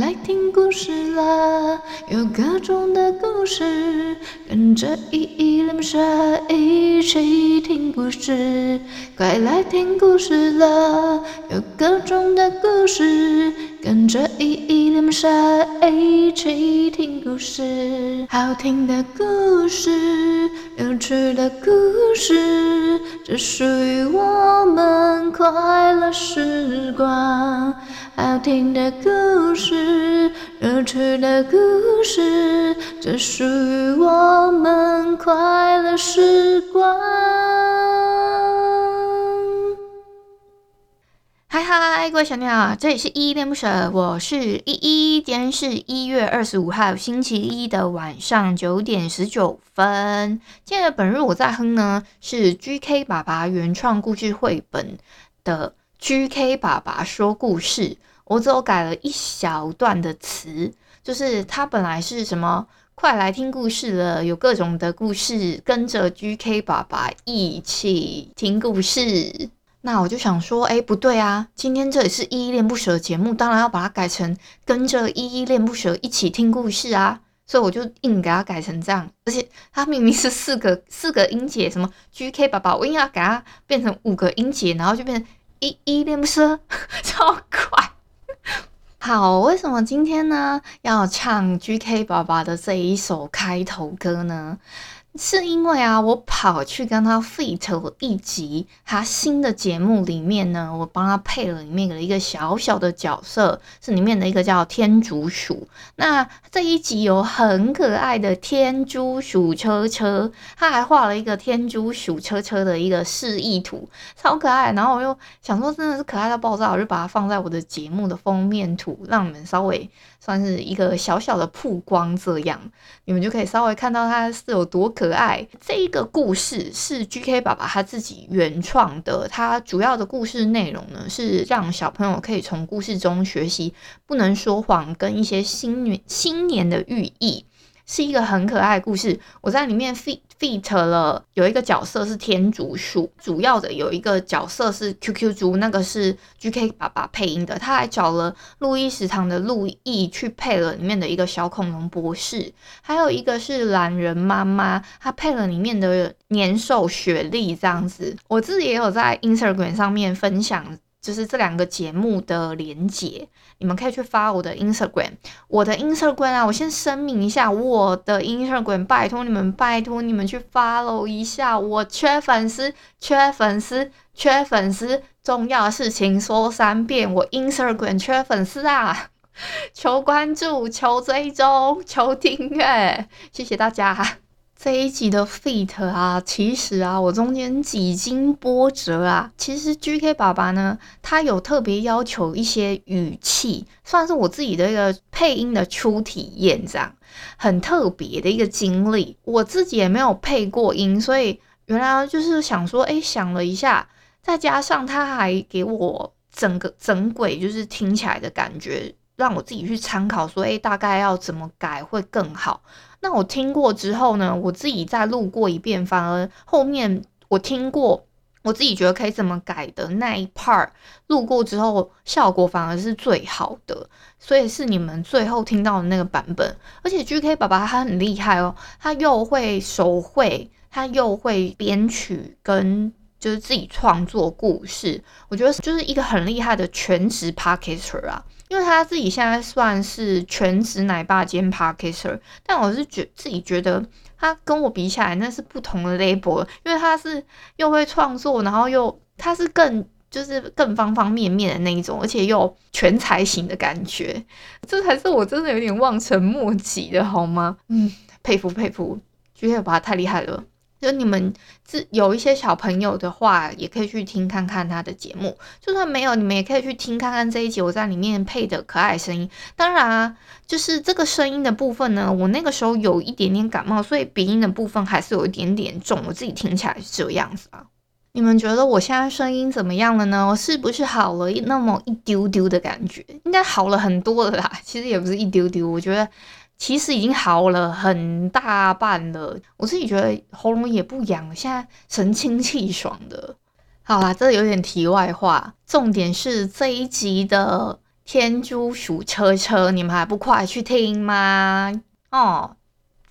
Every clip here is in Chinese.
来听故事了，有各种的故事，跟着依依恋不舍一起听故事。快来听故事了，有各种的故事，跟着依依恋不舍一起听故事。好听的故事，有趣的故事，这属于我们快乐时光。好听的故事，有趣的故事，这属于我们快乐时光。嗨，各位小鸟，这里是依依恋不舍，我是依依。今天是一月二十五号星期一的晚上九点十九分。今天的本日我在哼呢，是 GK 爸爸原创故事绘本的。GK 爸爸说故事，我只有改了一小段的词，就是它本来是什么？快来听故事了，有各种的故事，跟着 GK 爸爸一起听故事。那我就想说，哎，不对啊，今天这里是依依恋不舍的节目，当然要把它改成跟着依依恋不舍一起听故事啊。所以我就硬给它改成这样，而且它明明是四个四个音节，什么 GK 爸爸，我硬要给它变成五个音节，然后就变成。依依恋不舍，超快。好，为什么今天呢要唱 GK 爸爸的这一首开头歌呢？是因为啊，我跑去跟他 fit 了一集，他新的节目里面呢，我帮他配了里面的一个小小的角色，是里面的一个叫天竺鼠。那这一集有很可爱的天竺鼠车车，他还画了一个天竺鼠车车的一个示意图，超可爱。然后我又想说，真的是可爱到爆炸，我就把它放在我的节目的封面图，让你们稍微。算是一个小小的曝光，这样你们就可以稍微看到它是有多可爱。这一个故事是 GK 爸爸他自己原创的，他主要的故事内容呢是让小朋友可以从故事中学习不能说谎跟一些新年新年的寓意。是一个很可爱的故事，我在里面 fe feat 了有一个角色是天竺鼠，主要的有一个角色是 QQ 猪，那个是 GK 爸爸配音的，他还找了路易食堂的路易去配了里面的一个小恐龙博士，还有一个是懒人妈妈，她配了里面的年兽雪莉这样子，我自己也有在 Instagram 上面分享。就是这两个节目的连结，你们可以去发我的 Instagram。我的 Instagram 啊，我先声明一下，我的 Instagram，拜托你们，拜托你们去 follow 一下。我缺粉丝，缺粉丝，缺粉丝。重要的事情说三遍，我 Instagram 缺粉丝啊！求关注，求追踪，求订阅，谢谢大家。这一集的 feat 啊，其实啊，我中间几经波折啊，其实 GK 爸爸呢，他有特别要求一些语气，算是我自己的一个配音的初体验，这样很特别的一个经历。我自己也没有配过音，所以原来就是想说，哎，想了一下，再加上他还给我整个整轨，就是听起来的感觉，让我自己去参考，说，哎，大概要怎么改会更好。那我听过之后呢，我自己再录过一遍，反而后面我听过，我自己觉得可以怎么改的那一 part 录过之后，效果反而是最好的，所以是你们最后听到的那个版本。而且 GK 爸爸他很厉害哦，他又会手绘，他又会编曲跟就是自己创作故事，我觉得就是一个很厉害的全职 parker 啊。因为他自己现在算是全职奶爸兼 parker，但我是觉自己觉得他跟我比起来那是不同的 label，因为他是又会创作，然后又他是更就是更方方面面的那一种，而且又全才型的感觉，这才是我真的有点望尘莫及的好吗？嗯，佩服佩服，觉得把他太厉害了。就你们自有一些小朋友的话，也可以去听看看他的节目。就算没有，你们也可以去听看看这一集我在里面配的可爱声音。当然啊，就是这个声音的部分呢，我那个时候有一点点感冒，所以鼻音的部分还是有一点点重。我自己听起来是这样子啊。你们觉得我现在声音怎么样了呢？我是不是好了那么一丢丢的感觉？应该好了很多了啦。其实也不是一丢丢，我觉得。其实已经好了很大半了，我自己觉得喉咙也不痒，现在神清气爽的。好啦，这有点题外话，重点是这一集的天竺鼠车车，你们还不快去听吗？哦，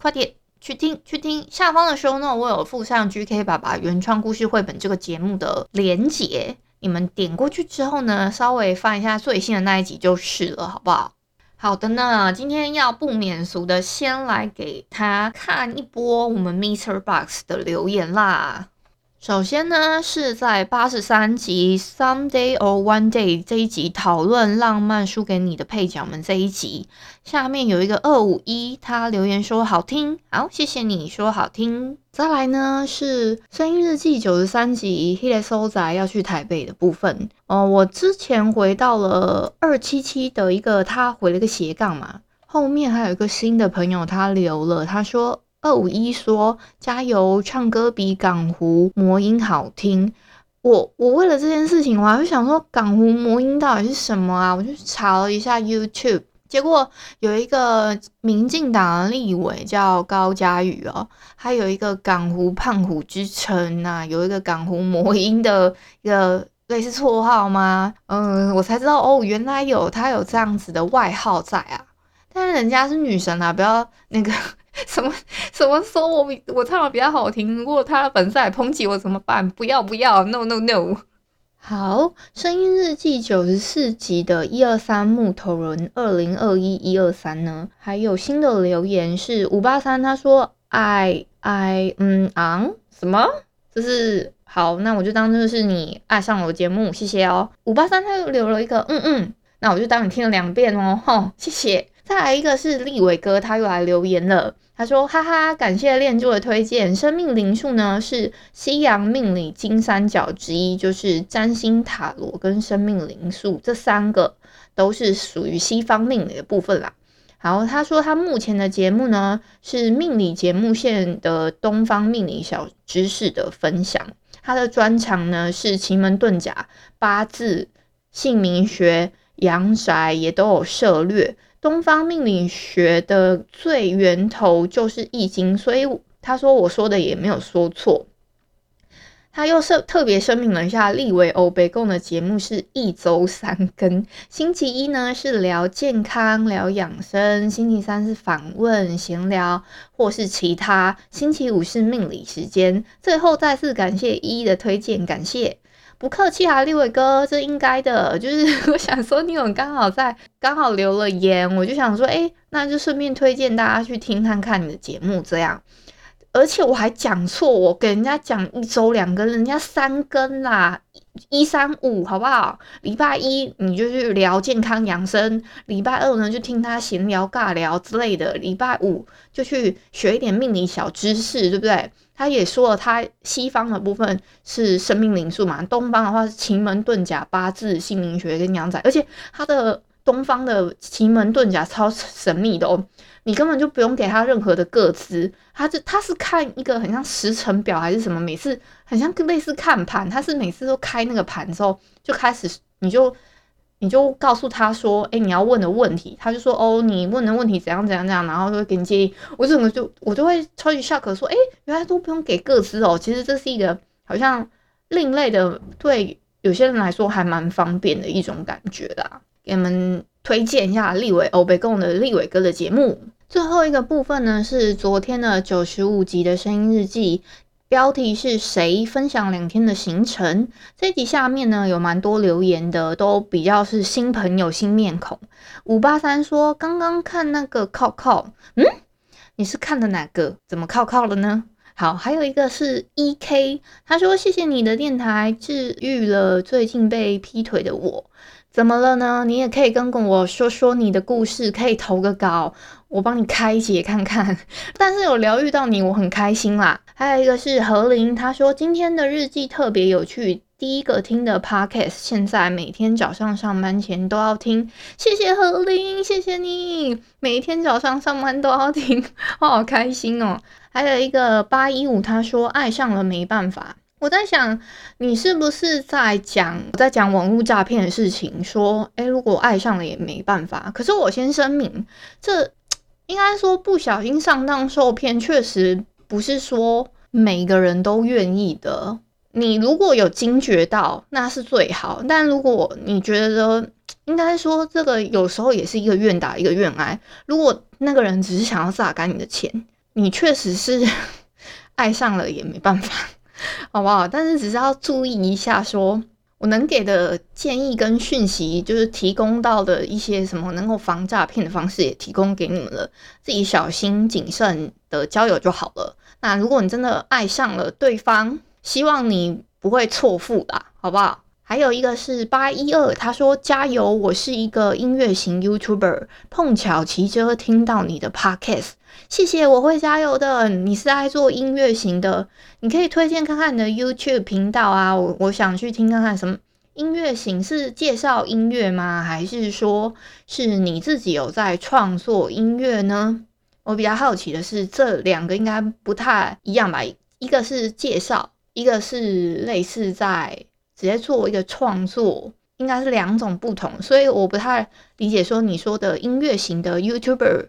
快点去听去听，下方的 show note 我有附上 GK 爸爸原创故事绘本这个节目的连结，你们点过去之后呢，稍微翻一下最新的那一集就是了，好不好？好的呢，今天要不免俗的，先来给他看一波我们 MixerBox 的留言啦。首先呢，是在八十三集 Someday or One Day 这一集讨论浪漫输给你的配角们这一集，下面有一个二五一，他留言说好听，好，谢谢你说好听。再来呢是声音日记九十三集 Hit 收仔要去台北的部分，哦，我之前回到了二七七的一个，他回了一个斜杠嘛，后面还有一个新的朋友他留了，他说。二五一说加油，唱歌比港湖魔音好听。我我为了这件事情，我还会想说港湖魔音到底是什么啊？我就查了一下 YouTube，结果有一个民进党的立委叫高嘉宇哦，他有一个港湖胖虎之称呐，有一个港湖魔音的一个类似绰号吗？嗯，我才知道哦，原来有他有这样子的外号在啊。但是人家是女神啊，不要那个。什么什么说我比我唱的比较好听，如果他的粉丝来抨击我怎么办？不要不要，no no no。好，声音日记九十四集的一二三木头人二零二一一二三呢，还有新的留言是五八三，他说爱爱嗯昂什么？这是好，那我就当这是你爱上了我节目，谢谢哦。五八三他又留了一个嗯嗯，那我就当你听了两遍哦，吼，谢谢。再来一个是立伟哥，他又来留言了。他说：“哈哈，感谢练珠的推荐。生命灵数呢是西洋命理金三角之一，就是占星塔罗跟生命灵数这三个都是属于西方命理的部分啦。然后他说他目前的节目呢是命理节目线的东方命理小知识的分享。他的专长呢是奇门遁甲、八字、姓名学、阳宅也都有涉猎。”东方命理学的最源头就是易经，所以他说我说的也没有说错。他又是特别声明了一下，立维欧北共的节目是一周三更，星期一呢是聊健康、聊养生，星期三是访问、闲聊或是其他，星期五是命理时间。最后再次感谢依依的推荐，感谢。不客气啊，立伟哥，这应该的。就是 我想说，你有刚好在刚好留了言，我就想说，哎，那就顺便推荐大家去听看看你的节目，这样。而且我还讲错，我给人家讲一周两更，人家三更啦，一三五，好不好？礼拜一你就去聊健康养生，礼拜二呢就听他闲聊尬聊之类的，礼拜五就去学一点命理小知识，对不对？他也说了，他西方的部分是生命灵数嘛，东方的话是奇门遁甲、八字、姓名学跟阳宅，而且他的东方的奇门遁甲超神秘的哦，你根本就不用给他任何的个资，他就他是看一个很像时辰表还是什么，每次很像类似看盘，他是每次都开那个盘之后就开始你就。你就告诉他说，诶、你要问的问题，他就说，哦，你问的问题怎样怎样怎样，然后就会给你建议。我整个就我就会超级 shock 说，诶、原来都不用给个资哦。其实这是一个好像另类的，对有些人来说还蛮方便的一种感觉啦。给你们推荐一下立伟欧北共的立伟哥的节目。最后一个部分呢，是昨天的九十五集的声音日记。标题是谁分享两天的行程？这集下面呢有蛮多留言的，都比较是新朋友、新面孔。五八三说刚刚看那个靠靠，嗯，你是看的哪个？怎么靠靠了呢？好，还有一个是 EK，他说谢谢你的电台治愈了最近被劈腿的我。怎么了呢？你也可以跟跟我说说你的故事，可以投个稿，我帮你开解看看。但是有疗愈到你，我很开心啦。还有一个是何林，他说今天的日记特别有趣，第一个听的 podcast，现在每天早上上班前都要听。谢谢何林，谢谢你，每天早上上班都要听，我好开心哦。还有一个八一五，他说爱上了没办法。我在想，你是不是在讲我在讲网络诈骗的事情？说，诶，如果爱上了也没办法。可是我先声明，这应该说不小心上当受骗，确实不是说每个人都愿意的。你如果有惊觉到，那是最好。但如果你觉得，应该说这个有时候也是一个愿打一个愿挨。如果那个人只是想要榨干你的钱，你确实是爱上了也没办法。好不好？但是只是要注意一下说，说我能给的建议跟讯息，就是提供到的一些什么能够防诈骗的方式，也提供给你们了。自己小心谨慎的交友就好了。那如果你真的爱上了对方，希望你不会错付啦，好不好？还有一个是八一二，他说加油，我是一个音乐型 YouTuber，碰巧骑车听到你的 Podcast，谢谢，我会加油的。你是爱做音乐型的，你可以推荐看看你的 YouTube 频道啊，我我想去听看看什么音乐型，是介绍音乐吗？还是说是你自己有在创作音乐呢？我比较好奇的是，这两个应该不太一样吧？一个是介绍，一个是类似在。直接做一个创作，应该是两种不同，所以我不太理解说你说的音乐型的 YouTuber，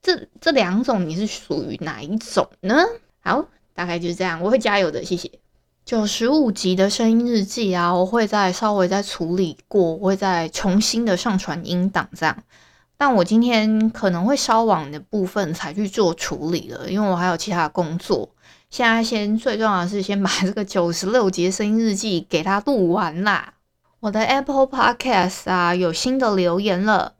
这这两种你是属于哪一种呢？好，大概就是这样，我会加油的，谢谢。九十五集的声音日记啊，我会再稍微再处理过，我会再重新的上传音档这样，但我今天可能会稍晚的部分才去做处理了，因为我还有其他的工作。现在先最重要的是先把 这个九十六节声音日记给它录完啦。我的 Apple Podcast 啊有新的留言了，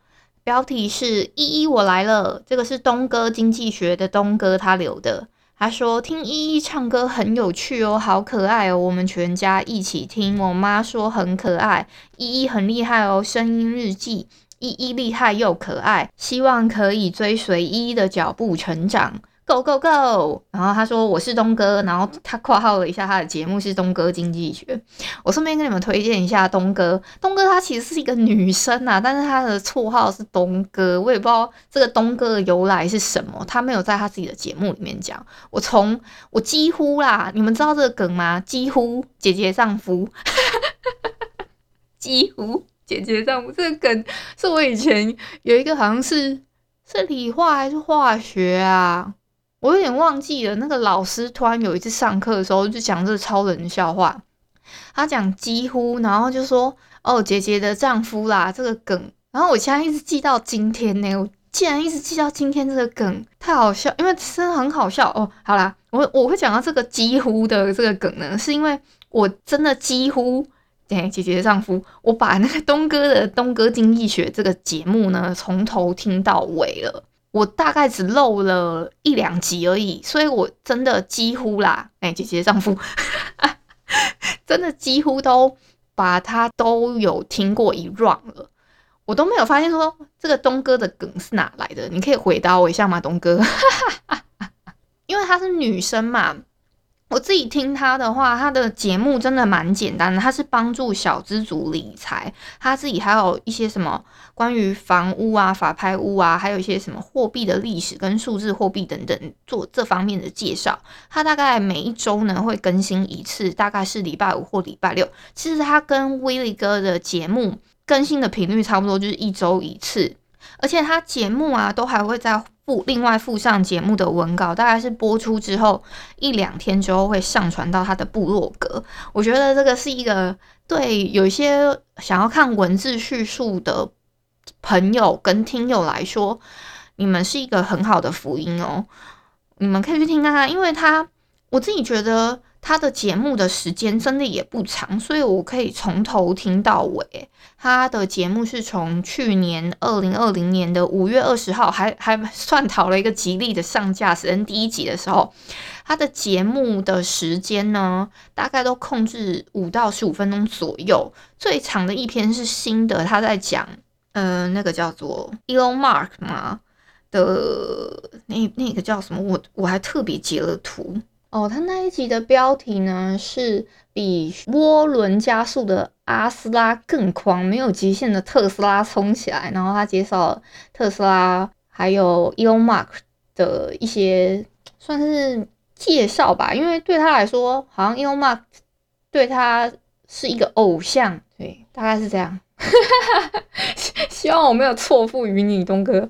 标题是依依我来了，这个是东哥经济学的东哥他留的。他说听依依唱歌很有趣哦，好可爱哦，我们全家一起听。我妈说很可爱，依依很厉害哦，声音日记依依厉害又可爱，希望可以追随依依的脚步成长。Go go go！然后他说我是东哥，然后他括号了一下他的节目是东哥经济学。我顺便跟你们推荐一下东哥，东哥他其实是一个女生啊，但是他的绰号是东哥，我也不知道这个东哥的由来是什么，他没有在他自己的节目里面讲。我从我几乎啦，你们知道这个梗吗？几乎姐姐丈夫，几乎姐姐丈夫这个梗是我以前有一个好像是是理化还是化学啊？我有点忘记了，那个老师突然有一次上课的时候就讲这个超人笑话，他讲几乎，然后就说哦，姐姐的丈夫啦，这个梗，然后我现在一直记到今天呢，我竟然一直记到今天这个梗，太好笑，因为真的很好笑哦。好啦，我我会讲到这个几乎的这个梗呢，是因为我真的几乎，哎，姐姐的丈夫，我把那个东哥的东哥经济学这个节目呢，从头听到尾了。我大概只漏了一两集而已，所以我真的几乎啦，哎、欸，姐姐丈夫，真的几乎都把他都有听过一 round 了，我都没有发现说这个东哥的梗是哪来的，你可以回答我一下吗，东哥？因为她是女生嘛。我自己听他的话，他的节目真的蛮简单的。他是帮助小资族理财，他自己还有一些什么关于房屋啊、法拍屋啊，还有一些什么货币的历史跟数字货币等等，做这方面的介绍。他大概每一周呢会更新一次，大概是礼拜五或礼拜六。其实他跟威利哥的节目更新的频率差不多，就是一周一次。而且他节目啊，都还会在附另外附上节目的文稿，大概是播出之后一两天之后会上传到他的部落格。我觉得这个是一个对有一些想要看文字叙述的朋友跟听友来说，你们是一个很好的福音哦。你们可以去听看看，因为他我自己觉得。他的节目的时间真的也不长，所以我可以从头听到尾。他的节目是从去年二零二零年的五月二十号，还还算讨了一个吉利的上架时间。第一集的时候，他的节目的时间呢，大概都控制五到十五分钟左右。最长的一篇是新的，他在讲，嗯、那个叫做 Elon Musk 嘛的那那个叫什么？我我还特别截了图哦。他那一集的标题呢是比涡轮加速的阿斯拉更狂，没有极限的特斯拉冲起来。然后他介绍特斯拉还有 Elon Musk 的一些算是介绍吧，因为对他来说，好像 Elon Musk 对他是一个偶像，对，大概是这样。希望我没有错付于你，东哥。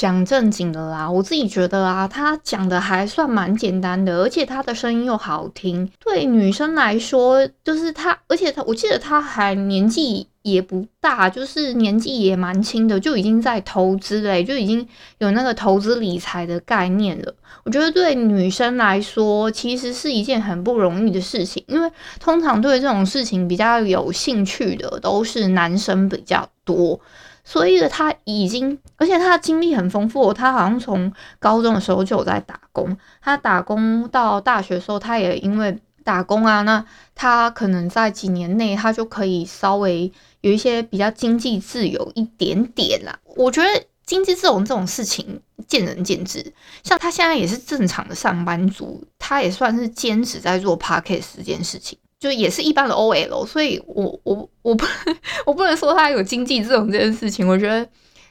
讲正经的啦，我自己觉得啊，他讲的还算蛮简单的，而且他的声音又好听。对女生来说，就是他，而且他，我记得他还年纪也不大，就是年纪也蛮轻的，就已经在投资嘞，就已经有那个投资理财的概念了。我觉得对女生来说，其实是一件很不容易的事情，因为通常对这种事情比较有兴趣的都是男生比较多。所以他已经，而且他的经历很丰富。他好像从高中的时候就有在打工，他打工到大学的时候，他也因为打工啊，那他可能在几年内，他就可以稍微有一些比较经济自由一点点啦。我觉得经济自由这种事情见仁见智，像他现在也是正常的上班族，他也算是兼职在做 podcast 这件事情。就也是一般的 OL，所以我我我不我不能说他有经济这种这件事情。我觉得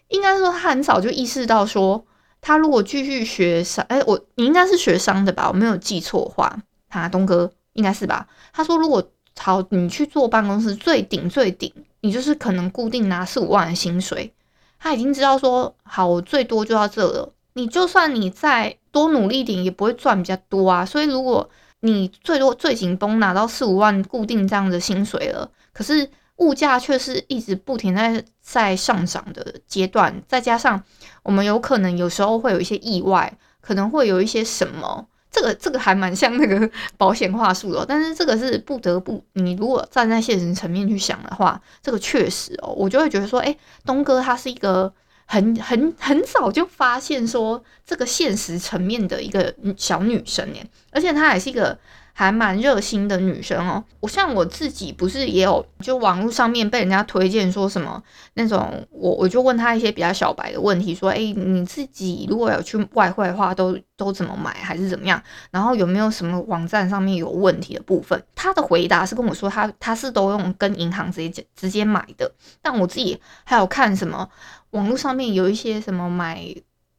应该说他很早就意识到说，他如果继续学商，哎、我你应该是学商的吧？我没有记错的话，啊，东哥应该是吧？他说如果好，你去坐办公室最顶最顶，你就是可能固定拿四五万的薪水。他已经知道说，好，我最多就到这了。你就算你再多努力一点，也不会赚比较多啊。所以如果你最多最紧绷拿到四五万固定这样的薪水了，可是物价却是一直不停在在上涨的阶段，再加上我们有可能有时候会有一些意外，可能会有一些什么，这个这个还蛮像那个保险话术的，但是这个是不得不，你如果站在现实层面去想的话，这个确实哦，我就会觉得说，诶，东哥他是一个很很很早就发现说这个现实层面的一个小女生耶。而且她也是一个还蛮热心的女生哦。我像我自己不是也有就网络上面被人家推荐说什么那种，我我就问她一些比较小白的问题，说，诶，你自己如果有去外汇的话，都都怎么买，还是怎么样？然后有没有什么网站上面有问题的部分？她的回答是跟我说，她她是都用跟银行直接直接买的。但我自己还有看什么。网络上面有一些什么买，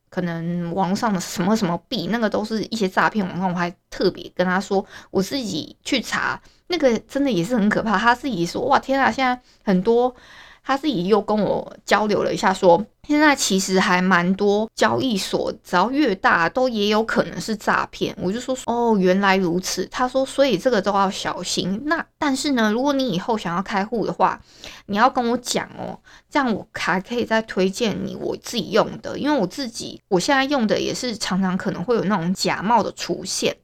可能网上的什么什么币，那个都是一些诈骗网站。我还特别跟他说，我自己去查，那个真的也是很可怕。他自己说，哇，天啊，现在很多。他自己又跟我交流了一下，说现在其实还蛮多交易所，只要越大都也有可能是诈骗。我就说哦，原来如此。他说，所以这个都要小心。那但是呢，如果你以后想要开户的话，你要跟我讲哦，这样我还可以再推荐你我自己用的，因为我自己我现在用的也是常常可能会有那种假冒的出现，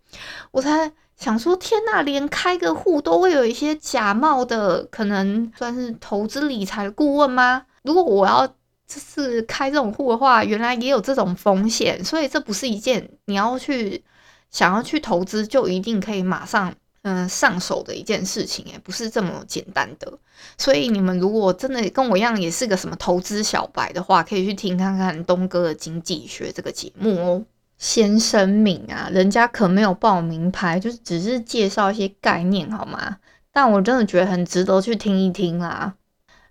我才。想说天呐，连开个户都会有一些假冒的，可能算是投资理财顾问吗？如果我要就是开这种户的话，原来也有这种风险，所以这不是一件你要去想要去投资就一定可以马上嗯、上手的一件事情，诶，不是这么简单的。所以你们如果真的跟我一样也是个什么投资小白的话，可以去听看看东哥的经济学这个节目哦。先声明啊，人家可没有报名牌，就是只是介绍一些概念，好吗？但我真的觉得很值得去听一听啦。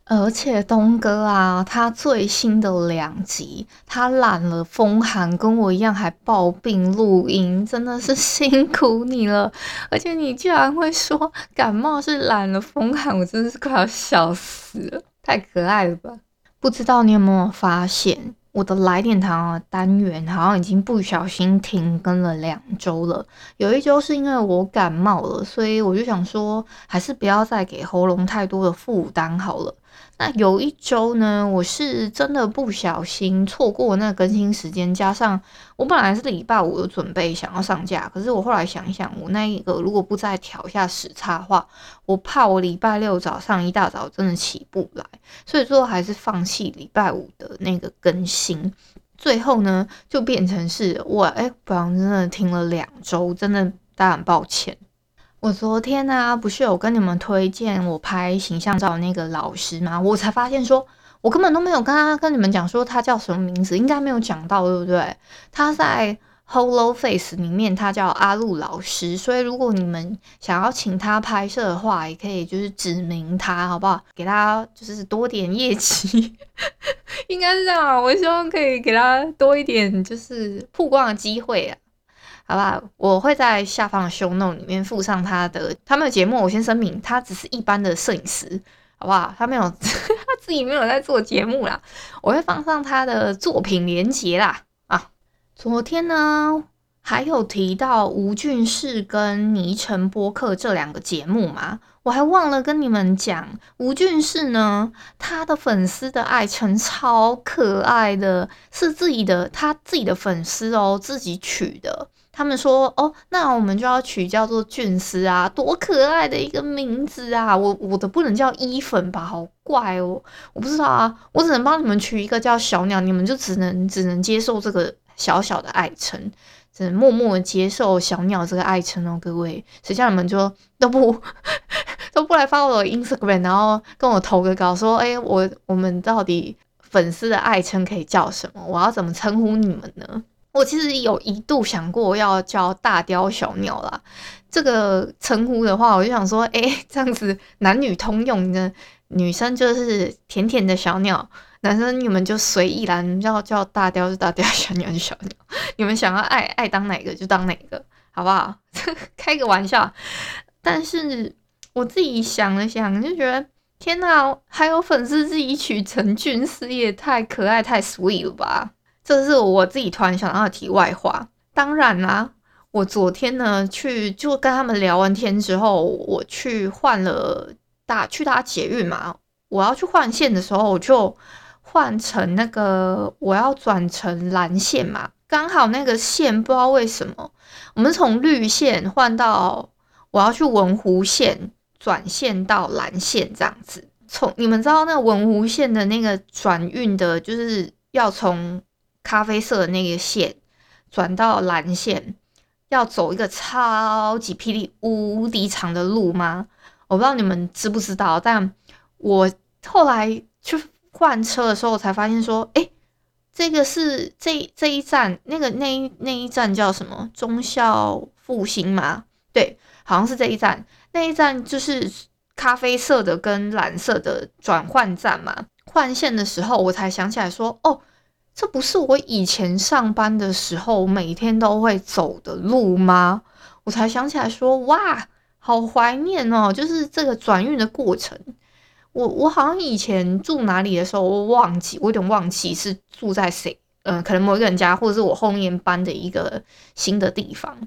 而且东哥啊，他最新的两集，他染了风寒，跟我一样还抱病录音，真的是辛苦你了。而且你居然会说感冒是染了风寒，我真的是快要笑死了，太可爱了吧？不知道你有没有发现？我的来点糖啊单元好像已经不小心停更了两周了，有一周是因为我感冒了，所以我就想说，还是不要再给喉咙太多的负担好了。那有一周呢，我是真的不小心错过那更新时间，加上我本来是礼拜五有准备想要上架，可是我后来想一想，我那一个如果不再调一下时差的话，我怕我礼拜六早上一大早真的起不来，所以最后还是放弃礼拜五的那个更新。最后呢，就变成是我哎，不然真的停了两周，真的大家很抱歉。我昨天呢、不是有跟你们推荐我拍形象照那个老师吗？我才发现说，我根本都没有跟他跟你们讲说他叫什么名字，应该没有讲到，对不对？他在 Hello Face 里面，他叫阿路老师，所以如果你们想要请他拍摄的话，也可以就是指明他，好不好？给他就是多点业绩，应该是这样。我希望可以给他多一点就是曝光的机会啊。好吧，我会在下方的 show note 里面附上他的他们的节目。我先声明，他只是一般的摄影师，好不好？他没有 他自己没有在做节目啦。我会放上他的作品连接啦。啊，昨天呢还有提到吴俊士跟倪晨播客这两个节目嘛，我还忘了跟你们讲，吴俊士呢，他的粉丝的爱称超可爱的，是自己的他自己的粉丝哦，自己取的。他们说：“哦，那我们就要取叫做俊丝啊，多可爱的一个名字啊！我我的不能叫伊粉吧，好怪哦！我不知道啊，我只能帮你们取一个叫小鸟，你们就只能只能接受这个小小的爱称，只能默默的接受小鸟这个爱称哦，各位，谁叫你们就都不 都不来发我的 Instagram，然后跟我投个稿说，哎，我我们到底粉丝的爱称可以叫什么？我要怎么称呼你们呢？”我其实有一度想过要叫大雕小鸟啦，这个称呼的话，我就想说，哎、欸，这样子男女通用的，女生就是甜甜的小鸟，男生你们就随意啦，你们叫大雕就大雕，小鸟就小鸟，你们想要爱爱当哪个就当哪个，好不好？开个玩笑。但是我自己想了想，就觉得天哪，还有粉丝自己取成俊丝，也太可爱太 sweet 了吧！这是我自己突然想到的题外话。当然啦，我昨天呢去就跟他们聊完天之后，我去换了搭去搭捷运嘛。我要去换线的时候，我就换成那个我要转成蓝线嘛。刚好那个线不知道为什么，我们从绿线换到我要去文湖线转线到蓝线这样子。从你们知道那个文湖线的那个转运的，就是要从。咖啡色的那个线转到蓝线，要走一个超级霹雳无敌长的路吗？我不知道你们知不知道，但我后来去换车的时候我才发现说，诶，这个是这这一站那个那一那一站叫什么？忠孝复兴吗？对，好像是这一站。那一站就是咖啡色的跟蓝色的转换站嘛。换线的时候，我才想起来说，哦。这不是我以前上班的时候每天都会走的路吗？我才想起来说，哇，好怀念哦！就是这个转运的过程，我我好像以前住哪里的时候，我忘记，我有点忘记是住在谁，嗯、可能某一个人家，或者是我后面搬的一个新的地方，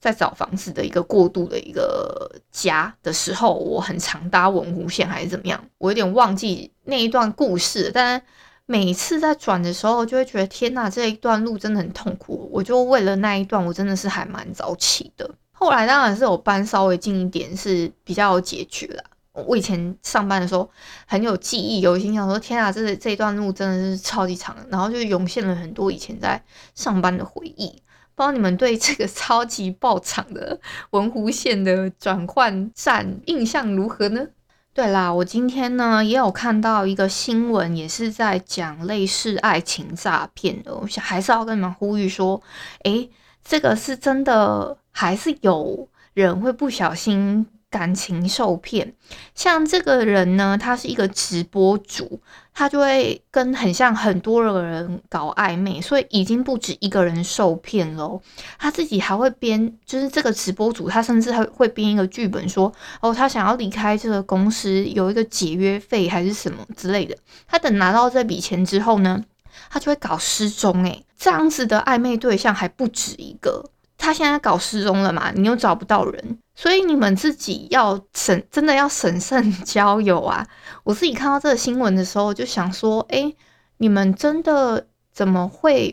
在找房子的一个过渡的一个家的时候，我很常搭文湖线还是怎么样，我有点忘记那一段故事，但。每次在转的时候，就会觉得天哪，这一段路真的很痛苦。我就为了那一段，我真的是还蛮早起的。后来当然是我搬稍微近一点，是比较有解决啦。我以前上班的时候很有记忆，有心想说天啊，这这一段路真的是超级长，然后就涌现了很多以前在上班的回忆。不知道你们对这个超级爆长的文湖线的转换站印象如何呢？对啦，我今天呢也有看到一个新闻，也是在讲类似爱情诈骗的。我想还是要跟你们呼吁说，诶，这个是真的，还是有人会不小心。感情受骗，像这个人呢，他是一个直播主，他就会跟很像很多人搞暧昧，所以已经不止一个人受骗喽。他自己还会编，就是这个直播主，他甚至还会编一个剧本说，哦，他想要离开这个公司，有一个解约费还是什么之类的。他等拿到这笔钱之后呢，他就会搞失踪。诶，这样子的暧昧对象还不止一个。他现在搞失踪了嘛？你又找不到人，所以你们自己要审，真的要审慎交友啊！我自己看到这个新闻的时候，就想说，诶，你们真的怎么会？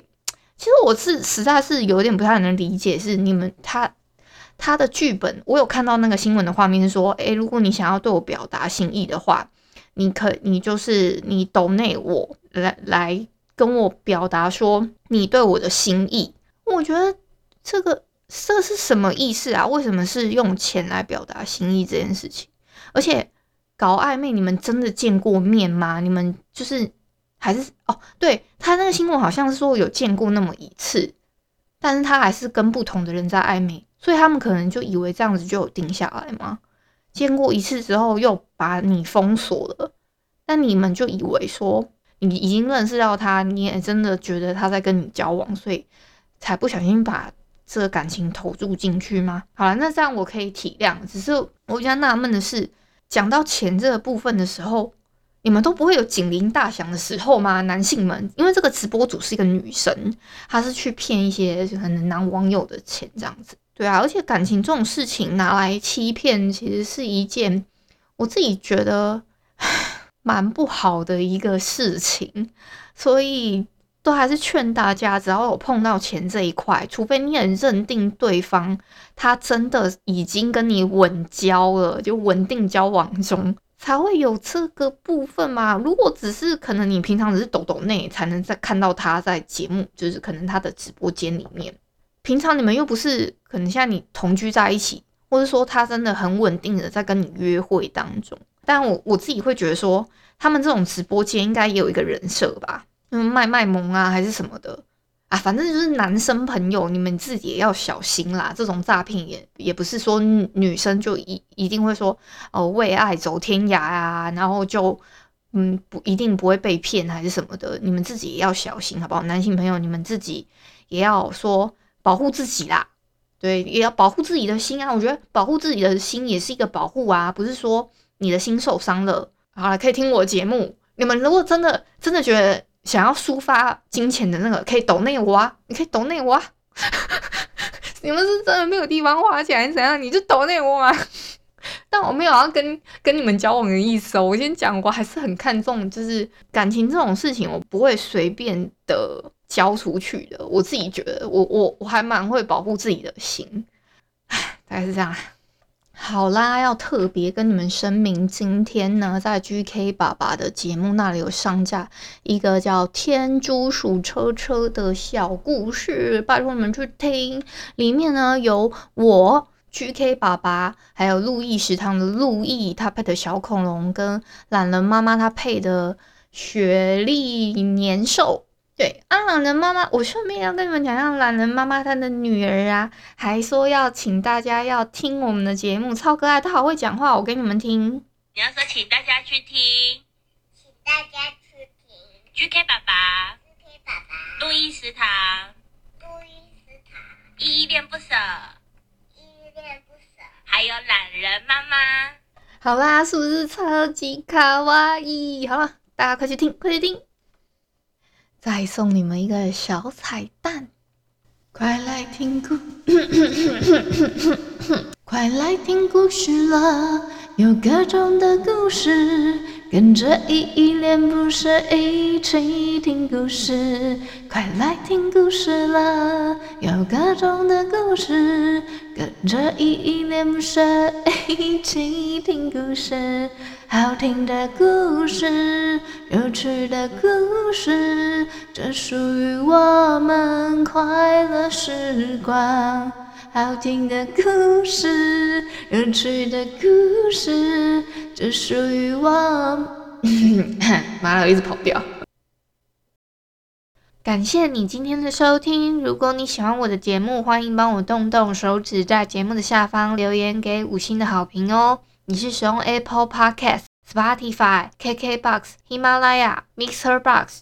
其实我是实在是有点不太能理解，是你们他他的剧本，我有看到那个新闻的画面是说，诶，如果你想要对我表达心意的话，你可你就是你懂内我来来跟我表达说你对我的心意，我觉得。这个这是什么意思啊？为什么是用钱来表达心意这件事情？而且搞暧昧，你们真的见过面吗？你们就是还是哦？对，他那个新闻好像是说有见过那么一次，但是他还是跟不同的人在暧昧，所以他们可能就以为这样子就有定下来吗？见过一次之后又把你封锁了，那你们就以为说你已经认识到他，你也真的觉得他在跟你交往，所以才不小心把。这个感情投入进去吗？好了，那这样我可以体谅。只是我比较纳闷的是，讲到钱这个部分的时候，你们都不会有警铃大响的时候吗？男性们，因为这个直播主是一个女生，她是去骗一些可能男网友的钱这样子。对啊，而且感情这种事情拿来欺骗，其实是一件我自己觉得 蛮不好的一个事情，所以。都还是劝大家，只要有碰到钱这一块，除非你很认定对方他真的已经跟你稳交了，就稳定交往中，才会有这个部分嘛。如果只是可能你平常只是抖抖内才能再看到他在节目，就是可能他的直播间里面，平常你们又不是可能像你同居在一起，或者说他真的很稳定的在跟你约会当中，但我我自己会觉得说，他们这种直播间应该也有一个人设吧。嗯，卖卖萌啊，还是什么的啊？反正就是男生朋友，你们自己也要小心啦。这种诈骗也也不是说女生就一一定会说哦，为爱走天涯啊，然后就嗯不一定不会被骗还是什么的。你们自己也要小心，好不好？男性朋友，你们自己也要说保护自己啦。对，也要保护自己的心啊。我觉得保护自己的心也是一个保护啊，不是说你的心受伤了，好了，可以听我节目。你们如果真的真的觉得。想要抒发金钱的那个，可以抖内我啊！你可以抖内我啊！你们是真的没有地方花钱还是怎样？你就抖内我啊！但我没有要跟跟你们交往的意思哦。我先讲，我还是很看重，就是感情这种事情，我不会随便的交出去的。我自己觉得，我我我还蛮会保护自己的心。唉，大概是这样。好啦，要特别跟你们声明，今天呢，在 GK 爸爸的节目那里有上架一个叫《天竺鼠车车》的小故事，拜托你们去听。里面呢，有我 GK 爸爸，还有路易食堂的路易，他配的小恐龙，跟懒人妈妈他配的雪莉年兽。对，啊，懒人妈妈，我顺便要跟你们讲讲懒人妈妈她的女儿啊，还说要请大家要听我们的节目，超可爱，她好会讲话，我给你们听。你要说请大家去听，请大家去听，GK 爸爸，GK 爸爸，路易食堂，路易食堂，依依恋不舍，依依恋不舍，还有懒人妈妈。好啦，是不是超级卡哇伊？好了，大家快去听，快去听。再送你们一个小彩蛋，快来听故，快来听故事了，有各种的故事，跟着依依恋不舍一起听故事。快来听故事啦，有各种的故事，跟着依依恋不舍一起听故事。好听的故事，有趣的故事，这属于我们快乐时光。好听的故事，有趣的故事，只属于我。妈的，我一直跑调。感谢你今天的收听。如果你喜欢我的节目，欢迎帮我动动手指，在节目的下方留言给五星的好评哦。你是使用 Apple Podcast、Spotify、KKBox、喜马拉雅、Mixer Box，